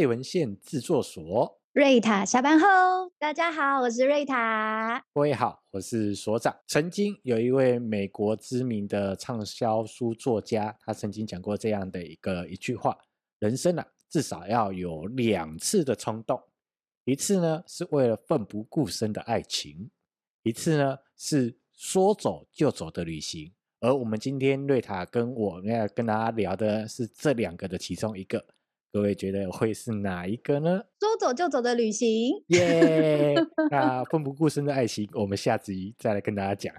备文献制作所。瑞塔下班后，大家好，我是瑞塔。各位好，我是所长。曾经有一位美国知名的畅销书作家，他曾经讲过这样的一个一句话：人生啊，至少要有两次的冲动，一次呢是为了奋不顾身的爱情，一次呢是说走就走的旅行。而我们今天瑞塔跟我要跟大家聊的是这两个的其中一个。各位觉得会是哪一个呢？说走就走的旅行，耶、yeah! 那奋不顾身的爱情，我们下集再来跟大家讲。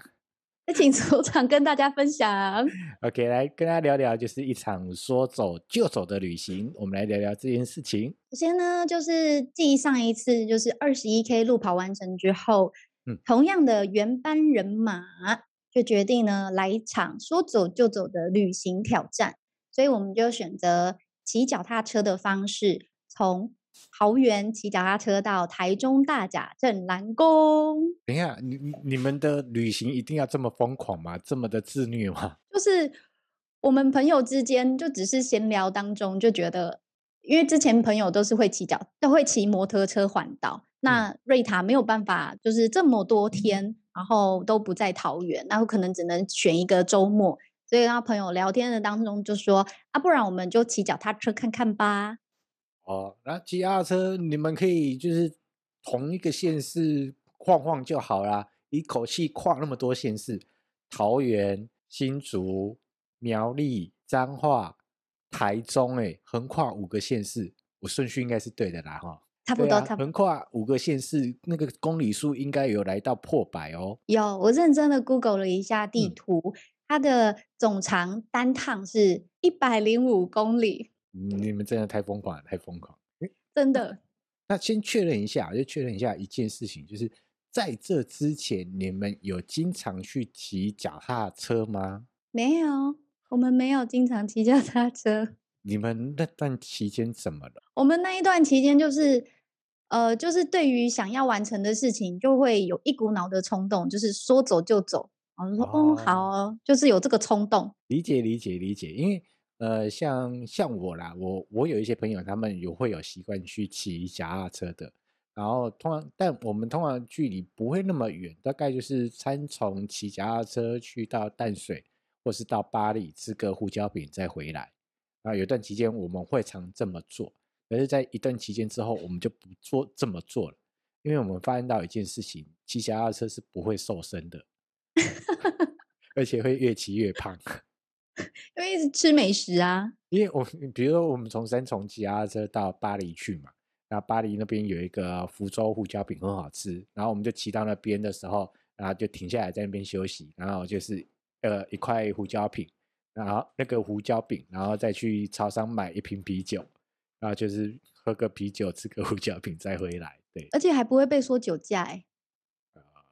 那请组长跟大家分享。OK，来跟大家聊聊，就是一场说走就走的旅行。我们来聊聊这件事情。首先呢，就是继上一次就是二十一 K 路跑完成之后，嗯，同样的原班人马就决定呢来一场说走就走的旅行挑战，所以我们就选择。骑脚踏车的方式，从桃园骑脚踏车到台中大甲镇澜宫。等一下，你你们的旅行一定要这么疯狂吗？这么的自虐吗？就是我们朋友之间，就只是闲聊当中就觉得，因为之前朋友都是会骑脚，都会骑摩托车环岛。嗯、那瑞塔没有办法，就是这么多天，嗯、然后都不在桃园，然后可能只能选一个周末。所以，跟朋友聊天的当中就说：“啊，不然我们就骑脚踏车看看吧。”哦，那骑脚踏车你们可以就是同一个县市晃晃就好啦，一口气跨那么多县市，桃园、新竹、苗栗、彰化、台中，哎，横跨五个县市，我顺序应该是对的啦，哈。差不多，差不多。横跨五个县市，那个公里数应该有来到破百哦。有，我认真的 Google 了一下地图。嗯它的总长单趟是一百零五公里。你们真的太疯狂了，太疯狂！真的。那先确认一下，就确认一下一件事情，就是在这之前，你们有经常去骑脚踏车吗？没有，我们没有经常骑脚踏车。你们那段期间怎么了？我们那一段期间就是，呃，就是对于想要完成的事情，就会有一股脑的冲动，就是说走就走。我就说，哦，好哦，就是有这个冲动。理解，理解，理解。因为，呃，像像我啦，我我有一些朋友，他们有会有习惯去骑脚踏车的。然后，通常，但我们通常距离不会那么远，大概就是参从骑脚踏车去到淡水，或是到巴黎吃个胡椒饼再回来。啊，有段期间我们会常这么做，可是，在一段期间之后，我们就不做这么做了，因为我们发现到一件事情，骑脚踏车是不会瘦身的。而且会越骑越胖，因为一直吃美食啊。因为我比如说，我们从三重骑脚踏车到巴黎去嘛，那巴黎那边有一个福州胡椒饼很好吃，然后我们就骑到那边的时候，然后就停下来在那边休息，然后就是呃一块胡椒饼，然后那个胡椒饼，然后再去超商买一瓶啤酒，然后就是喝个啤酒，吃个胡椒饼再回来。对，而且还不会被说酒驾哎。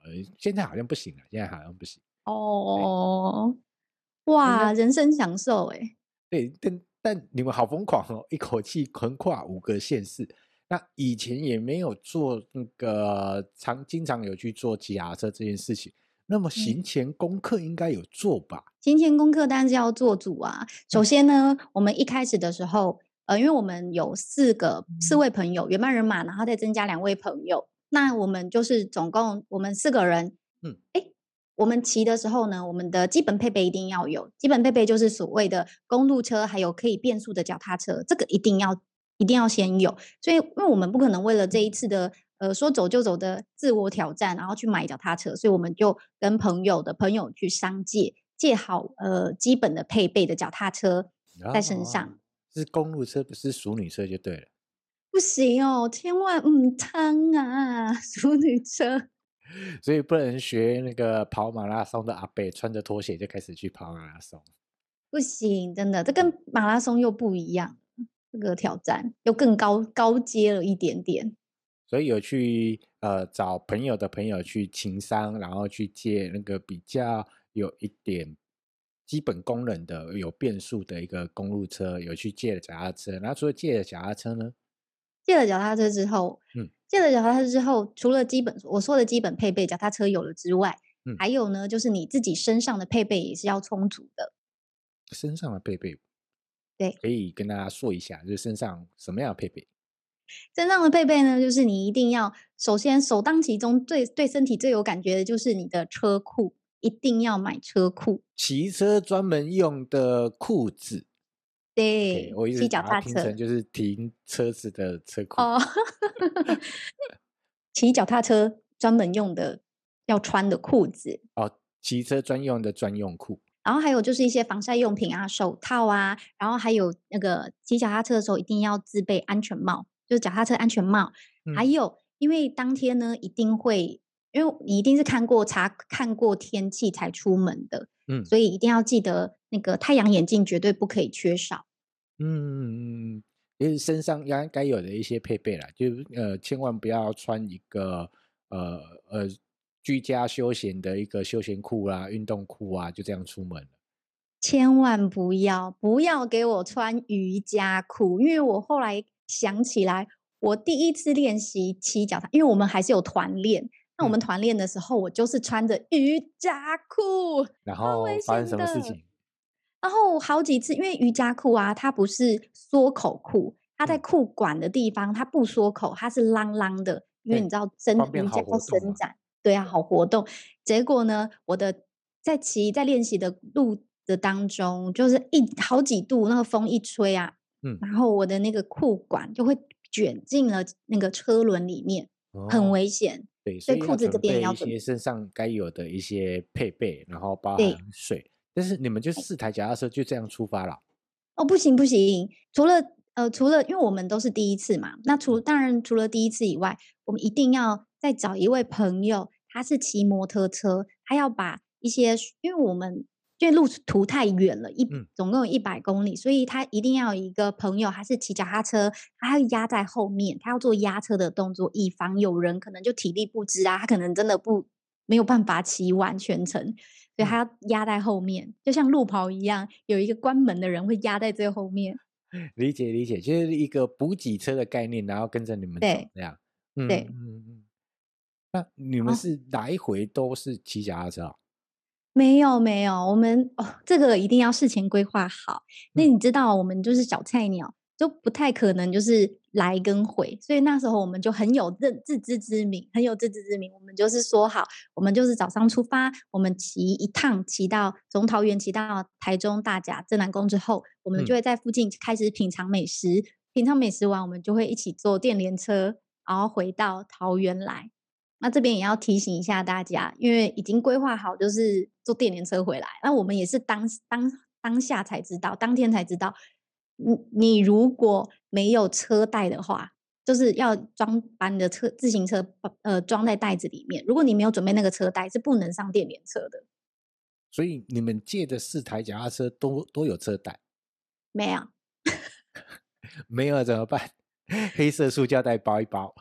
呃，现在好像不行了，现在好像不行。哦，哇，人生享受哎。对，但但你们好疯狂哦，一口气横跨五个县市。那以前也没有做那个常经常有去做骑脚踏车这件事情。那么行前功课应该有做吧？嗯、行前功课当然是要做主啊。首先呢，嗯、我们一开始的时候，呃，因为我们有四个四位朋友，原班人马，然后再增加两位朋友，那我们就是总共我们四个人。嗯，哎。我们骑的时候呢，我们的基本配备一定要有。基本配备就是所谓的公路车，还有可以变速的脚踏车，这个一定要一定要先有。所以，因为我们不可能为了这一次的呃说走就走的自我挑战，然后去买脚踏车，所以我们就跟朋友的朋友去商借，借好呃基本的配备的脚踏车在身上。哦，是公路车，不是淑女车就对了。不行哦，千万唔通啊，淑女车。所以不能学那个跑马拉松的阿伯，穿着拖鞋就开始去跑马拉松，不行，真的，这跟马拉松又不一样，这个挑战又更高高阶了一点点。所以有去呃找朋友的朋友去情商，然后去借那个比较有一点基本功能的、有变速的一个公路车，有去借了脚踏车。然后除了借了脚踏车呢？借了脚踏车之后，嗯。借了脚踏车之后，除了基本我说的基本配备，脚踏车有了之外，嗯，还有呢，就是你自己身上的配备也是要充足的。身上的配备，对，可以跟大家说一下，就是身上什么样的配备？身上的配备呢，就是你一定要首先首当其冲，最对身体最有感觉的就是你的车库，一定要买车库，骑车专门用的裤子。对，我一直把它听成就是停车子的车库。哦，骑脚踏车专门用的要穿的裤子。哦，骑车专用的专用裤。然后还有就是一些防晒用品啊，手套啊，然后还有那个骑脚踏车的时候一定要自备安全帽，就是脚踏车安全帽。嗯、还有，因为当天呢一定会，因为你一定是看过查看过天气才出门的，嗯，所以一定要记得那个太阳眼镜绝对不可以缺少。嗯嗯嗯，就是身上应该有的一些配备啦，就呃千万不要穿一个呃呃。居家休闲的一个休闲裤啊，运动裤啊，就这样出门了。千万不要不要给我穿瑜伽裤，因为我后来想起来，我第一次练习骑脚踏，因为我们还是有团练。那我们团练的时候，我就是穿着瑜伽裤，然后发生什么事情？然后好几次，因为瑜伽裤啊，它不是缩口裤，它在裤管的地方它不缩口，它是啷啷的，因为你知道伸瑜伽要伸展。对啊，好活动。结果呢，我的在骑在练习的路的当中，就是一好几度那个风一吹啊，嗯，然后我的那个裤管就会卷进了那个车轮里面，哦、很危险。对，所以裤子这边要准备一些身上该有的一些配备，然后包含水。但是你们就四台脚踏车就这样出发了？哦，不行不行，除了呃除了因为我们都是第一次嘛，那除当然除了第一次以外，我们一定要。再找一位朋友，他是骑摩托车，他要把一些，因为我们因为路途太远了，一总共有一百公里，所以他一定要有一个朋友，他是骑脚踏车，他要压在后面，他要做压车的动作，以防有人可能就体力不支啊，他可能真的不没有办法骑完全程，所以他要压在后面，就像路跑一样，有一个关门的人会压在最后面。理解理解，就是一个补给车的概念，然后跟着你们走对这样，嗯、对，嗯嗯。那你们是来回都是骑脚踏车？哦？没有没有，我们哦，这个一定要事前规划好。那你知道，我们就是小菜鸟，嗯、就不太可能就是来跟回，所以那时候我们就很有认自知之明，很有自知之明。我们就是说好，我们就是早上出发，我们骑一趟，骑到从桃园骑到台中大甲镇南宫之后，我们就会在附近开始品尝美食。嗯、品尝美食完，我们就会一起坐电联车，然后回到桃园来。那这边也要提醒一下大家，因为已经规划好，就是坐电联车回来。那我们也是当当当下才知道，当天才知道，你你如果没有车袋的话，就是要装把你的车自行车呃装在袋子里面。如果你没有准备那个车袋，是不能上电联车的。所以你们借的四台脚踏车都都有车袋？没有，没有怎么办？黑色塑胶袋包一包。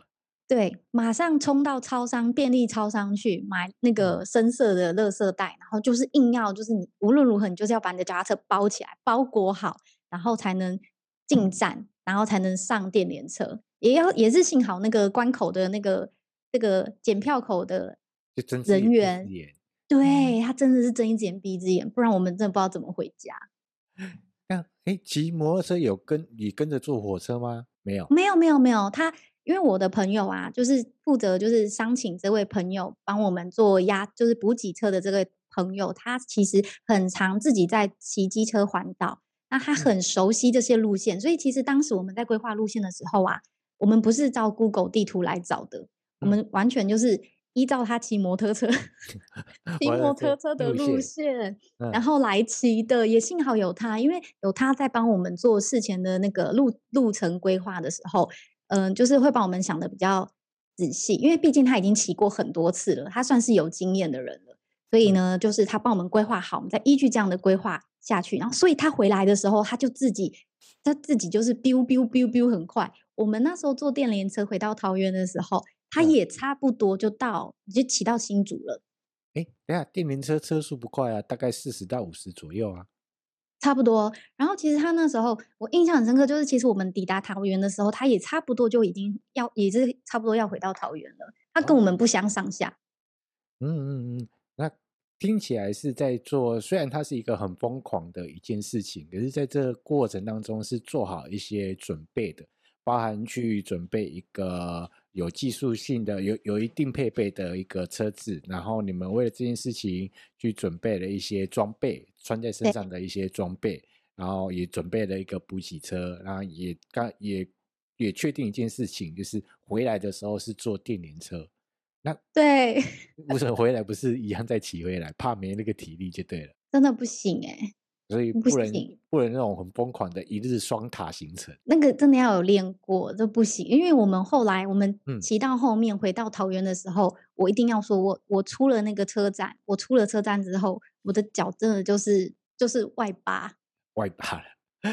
对，马上冲到超商、便利超商去买那个深色的垃圾袋，然后就是硬要，就是你无论如何，你就是要把你的脚踏车包起来，包裹好，然后才能进站，然后才能上电联车。也要也是幸好那个关口的那个这个检票口的人员，对他真的是睁一只眼闭一只眼，不然我们真的不知道怎么回家。那哎，骑摩托车有跟你跟着坐火车吗？没有，没有，没有，没有他。因为我的朋友啊，就是负责就是商请这位朋友帮我们做压，就是补给车的这个朋友，他其实很常自己在骑机车环岛，那他很熟悉这些路线，嗯、所以其实当时我们在规划路线的时候啊，我们不是照 Google 地图来找的，我们完全就是依照他骑摩托车、骑摩托车的路线，然后来骑的。也幸好有他，因为有他在帮我们做事前的那个路路程规划的时候。嗯，就是会帮我们想的比较仔细，因为毕竟他已经骑过很多次了，他算是有经验的人了。所以呢，就是他帮我们规划好，我们再依据这样的规划下去。然后，所以他回来的时候，他就自己，他自己就是 biu biu biu biu 很快。我们那时候坐电联车回到桃园的时候，他也差不多就到，就骑到新竹了。哎，等下，电联车车速不快啊，大概四十到五十左右啊。差不多，然后其实他那时候我印象很深刻，就是其实我们抵达桃园的时候，他也差不多就已经要，也是差不多要回到桃园了。他跟我们不相上下。哦、嗯嗯嗯，那听起来是在做，虽然它是一个很疯狂的一件事情，可是在这个过程当中是做好一些准备的，包含去准备一个有技术性的、有有一定配备的一个车子，然后你们为了这件事情去准备了一些装备，穿在身上的一些装备，然后也准备了一个补给车，然后也刚也也确定一件事情，就是回来的时候是坐电联车。那对，为什么回来不是一样再骑回来？怕没那个体力就对了。真的不行哎、欸。所以不能不能那种很疯狂的一日双塔行程，那个真的要有练过，这不行。因为我们后来我们骑到后面回到桃园的时候，嗯、我一定要说我我出了那个车站，我出了车站之后，我的脚真的就是就是外八，外八，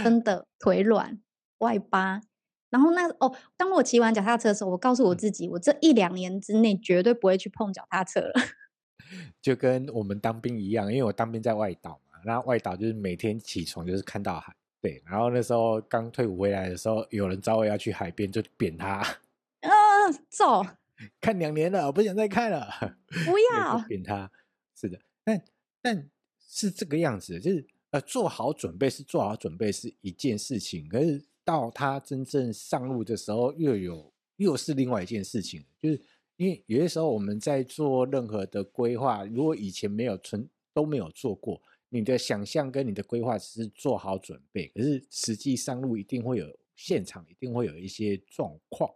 真的腿软外八。然后那哦，当我骑完脚踏车的时候，我告诉我自己，嗯、我这一两年之内绝对不会去碰脚踏车了。就跟我们当兵一样，因为我当兵在外岛。然后外岛就是每天起床就是看到海，对。然后那时候刚退伍回来的时候，有人找我要去海边，就扁他。啊，走！看两年了，我不想再看了。不要扁他。是的，但但是这个样子，就是呃，做好准备是做好准备是一件事情，可是到他真正上路的时候，又有又是另外一件事情。就是因为有些时候我们在做任何的规划，如果以前没有存都没有做过。你的想象跟你的规划只是做好准备，可是实际上路一定会有现场，一定会有一些状况。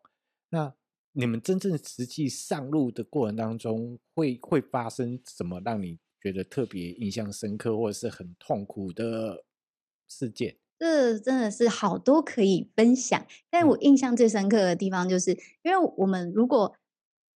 那你们真正实际上路的过程当中会，会会发生什么让你觉得特别印象深刻，或者是很痛苦的事件？这真的是好多可以分享。但我印象最深刻的地方，就是、嗯、因为我们如果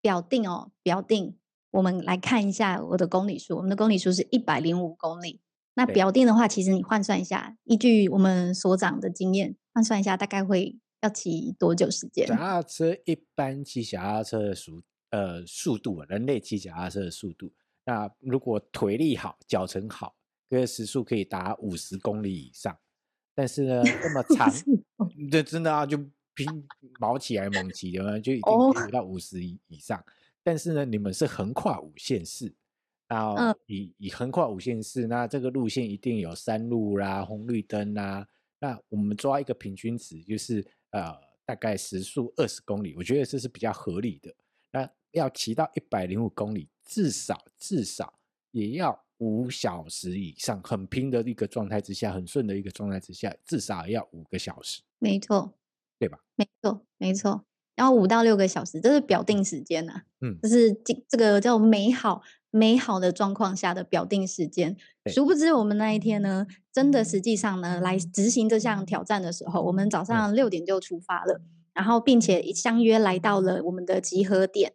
表定哦，表定，我们来看一下我的公里数，我们的公里数是一百零五公里。那表定的话，其实你换算一下，依据我们所长的经验，换算一下大概会要骑多久时间？脚踏车一般骑脚踏车的速呃速度，人类骑脚踏车的速度，那如果腿力好、脚程好，这个时速可以达五十公里以上。但是呢，这么长，这真的啊，就拼毛起来猛骑的话，就一定可以到五十以以上。Oh. 但是呢，你们是横跨五县市。然后以以横跨五县市，那这个路线一定有山路啦、红绿灯啦。那我们抓一个平均值，就是呃大概时速二十公里，我觉得这是比较合理的。那要骑到一百零五公里，至少至少也要五小时以上，很拼的一个状态之下，很顺的一个状态之下，至少要五个小时。没错，对吧？没错，没错。然后五到六个小时，这是表定时间呐、啊。嗯，这是这这个叫美好美好的状况下的表定时间。殊不知我们那一天呢，真的实际上呢，来执行这项挑战的时候，我们早上六点就出发了，然后并且相约来到了我们的集合点。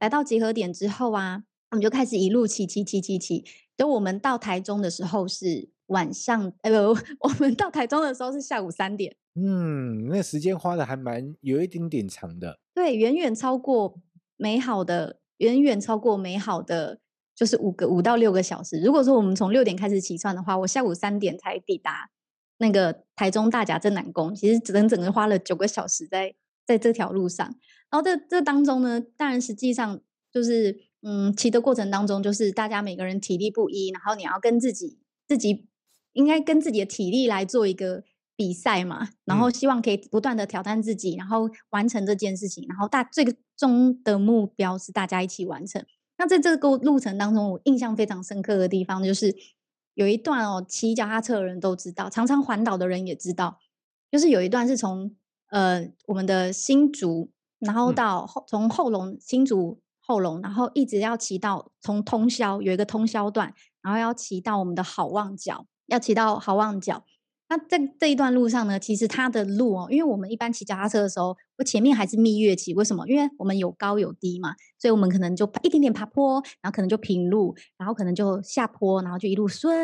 来到集合点之后啊，我们就开始一路骑骑骑骑骑。等我们到台中的时候是晚上，呃，我们到台中的时候是下午三点。嗯，那时间花的还蛮有一丁点长的，对，远远超过美好的，远远超过美好的，就是五个五到六个小时。如果说我们从六点开始起算的话，我下午三点才抵达那个台中大甲镇南宫，其实整整个花了九个小时在在这条路上。然后这这当中呢，当然实际上就是嗯，骑的过程当中，就是大家每个人体力不一，然后你要跟自己自己应该跟自己的体力来做一个。比赛嘛，然后希望可以不断的挑战自己，嗯、然后完成这件事情，然后大最终的目标是大家一起完成。那在这个路程当中，我印象非常深刻的地方就是有一段哦，骑脚踏车的人都知道，常常环岛的人也知道，就是有一段是从呃我们的新竹，然后到后从后龙新竹后龙，然后一直要骑到从通宵有一个通宵段，然后要骑到我们的好望角，要骑到好望角。那在这一段路上呢，其实它的路哦，因为我们一般骑脚踏车的时候，我前面还是蜜月期，为什么？因为我们有高有低嘛，所以我们可能就一点点爬坡，然后可能就平路，然后可能就下坡，然后就一路顺，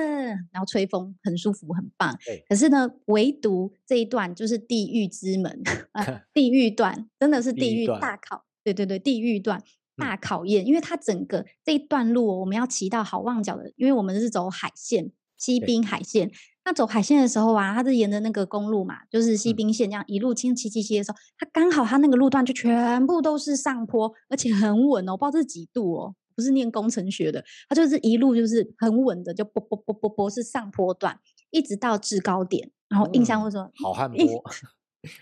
然后吹风，很舒服，很棒。可是呢，唯独这一段就是地狱之门啊，地狱段真的是地狱大考，对对对，地狱段大考验，嗯、因为它整个这一段路我们要骑到好望角的，因为我们是走海线，西滨海线。那走海线的时候啊，它是沿着那个公路嘛，就是西滨线这样一路清骑骑骑的时候，它刚好它那个路段就全部都是上坡，而且很稳哦，不知道这是几度哦，不是念工程学的，它就是一路就是很稳的，就啵啵啵啵啵是上坡段，一直到制高点，然后印象会说、嗯、好汉坡，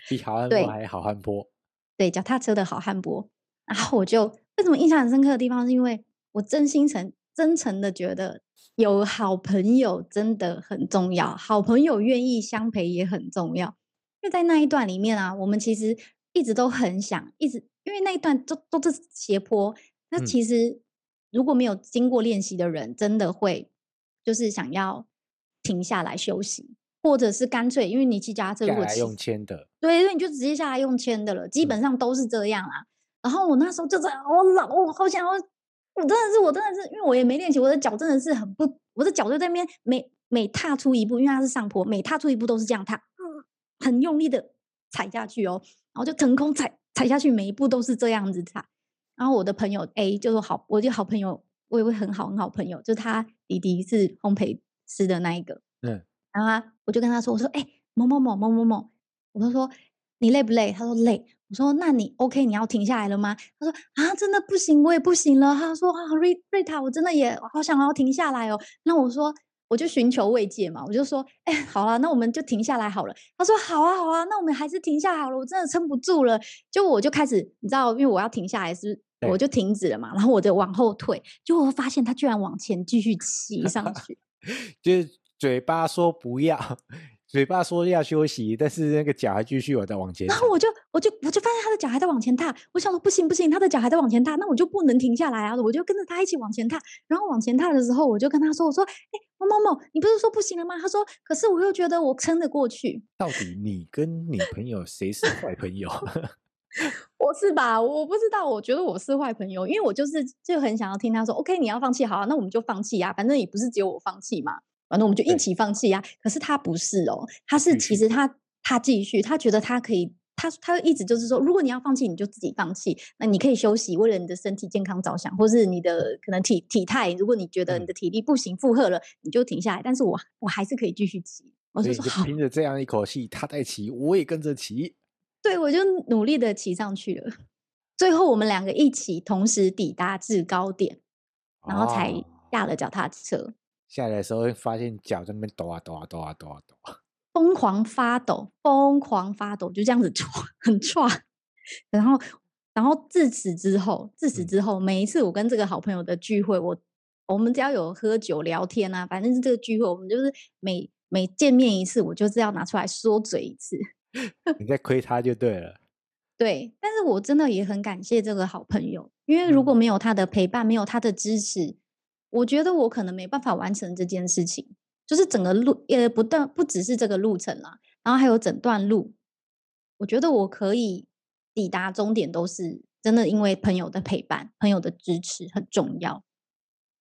比好汉坡还好汉坡。对，脚踏车的好汉坡。然后我就为什么印象很深刻的地方，是因为我真心诚真诚的觉得有好朋友真的很重要，好朋友愿意相陪也很重要。因为在那一段里面啊，我们其实一直都很想，一直因为那一段都都是斜坡，那其实如果没有经过练习的人，真的会就是想要停下来休息。或者是干脆，因为你骑脚踏车，如果骑用签的，对，所以你就直接下来用签的了，基本上都是这样啦。嗯、然后我那时候就这样，我老，我好想要，我真的是，我真的是，因为我也没练习，我的脚真的是很不，我的脚就在那边，每每踏出一步，因为它是上坡，每踏出一步都是这样踏，嗯，很用力的踩下去哦，然后就腾空踩踩下去，每一步都是这样子踩。然后我的朋友 A 就是好，我就好朋友，我有位很好很好朋友，就是他弟弟是烘焙师的那一个，嗯。然后他，我就跟他说：“我说，哎、欸，某某某某某某，我就说你累不累？他说累。我说那你 OK？你要停下来了吗？他说啊，真的不行，我也不行了。他说啊，瑞瑞塔，我真的也好想要停下来哦。那我说，我就寻求慰藉嘛，我就说，哎、欸，好了，那我们就停下来好了。他说好啊，好啊，那我们还是停下来好了。我真的撑不住了，就我就开始，你知道，因为我要停下来是，我就停止了嘛。然后我就往后退，就我发现他居然往前继续骑上去，就是。嘴巴说不要，嘴巴说要休息，但是那个脚还继续我在往前。然后我就我就我就发现他的脚还在往前踏，我想说不行不行，他的脚还在往前踏，那我就不能停下来啊！我就跟着他一起往前踏。然后往前踏的时候，我就跟他说：“我说，哎，某某某，你不是说不行了吗？”他说：“可是我又觉得我撑得过去。”到底你跟你朋友谁是坏朋友？我是吧？我不知道，我觉得我是坏朋友，因为我就是就很想要听他说：“OK，你要放弃，好啊，那我们就放弃啊，反正也不是只有我放弃嘛。”反正我们就一起放弃呀、啊。可是他不是哦，他是其实他他继续，他觉得他可以，他他一直就是说，如果你要放弃，你就自己放弃。那你可以休息，为了你的身体健康着想，或是你的可能体体态，如果你觉得你的体力不行负荷了，你就停下来。但是我我还是可以继续骑。我就说，凭着这样一口气，他在骑，我也跟着骑。对，我就努力的骑上去了。最后我们两个一起同时抵达制高点，然后才下了脚踏车。哦下来的时候会发现脚在那边抖啊抖啊抖啊抖啊抖啊，疯狂发抖，疯狂发抖，就这样子唰，很唰。然后，然后自此之后，自此之后，每一次我跟这个好朋友的聚会，我我们只要有喝酒聊天啊，反正是这个聚会，我们就是每每见面一次，我就是要拿出来说嘴一次。你在亏他就对了。对，但是我真的也很感谢这个好朋友，因为如果没有他的陪伴，没有他的支持。我觉得我可能没办法完成这件事情，就是整个路，呃，不但不只是这个路程啦，然后还有整段路，我觉得我可以抵达终点，都是真的因为朋友的陪伴、朋友的支持很重要。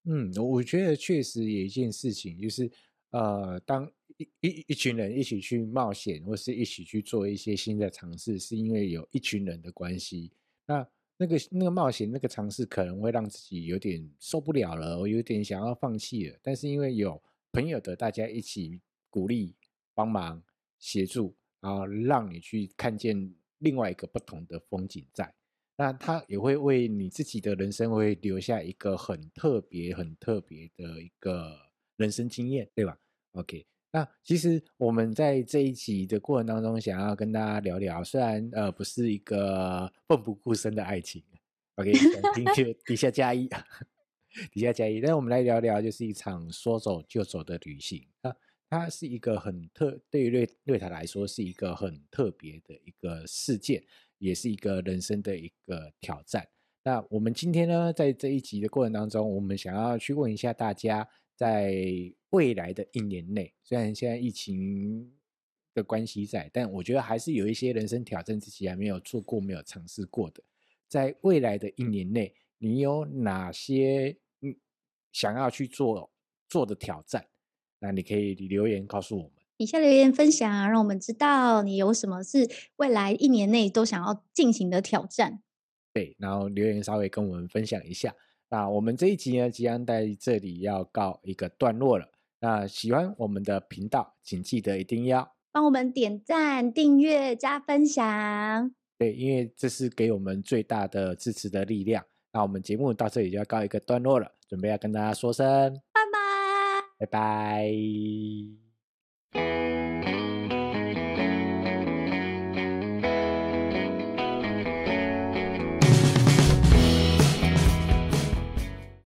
嗯，我觉得确实有一件事情，就是呃，当一一一群人一起去冒险，或是一起去做一些新的尝试，是因为有一群人的关系。那那个那个冒险那个尝试可能会让自己有点受不了了，我有点想要放弃了。但是因为有朋友的大家一起鼓励、帮忙、协助，然后让你去看见另外一个不同的风景在，那他也会为你自己的人生会留下一个很特别、很特别的一个人生经验，对吧？OK。那其实我们在这一集的过程当中，想要跟大家聊聊，虽然呃不是一个奋不顾身的爱情，OK，请就 底下加一，底下加一。但我们来聊聊，就是一场说走就走的旅行啊，它是一个很特，对于瑞瑞塔来说是一个很特别的一个事件，也是一个人生的一个挑战。那我们今天呢，在这一集的过程当中，我们想要去问一下大家。在未来的一年内，虽然现在疫情的关系在，但我觉得还是有一些人生挑战自己还没有做过、没有尝试过的。在未来的一年内，你有哪些嗯想要去做做的挑战？那你可以留言告诉我们，以下留言分享，让我们知道你有什么是未来一年内都想要进行的挑战。对，然后留言稍微跟我们分享一下。那我们这一集呢，即将在这里要告一个段落了。那喜欢我们的频道，请记得一定要帮我们点赞、订阅、加分享。对，因为这是给我们最大的支持的力量。那我们节目到这里就要告一个段落了，准备要跟大家说声拜拜，拜拜。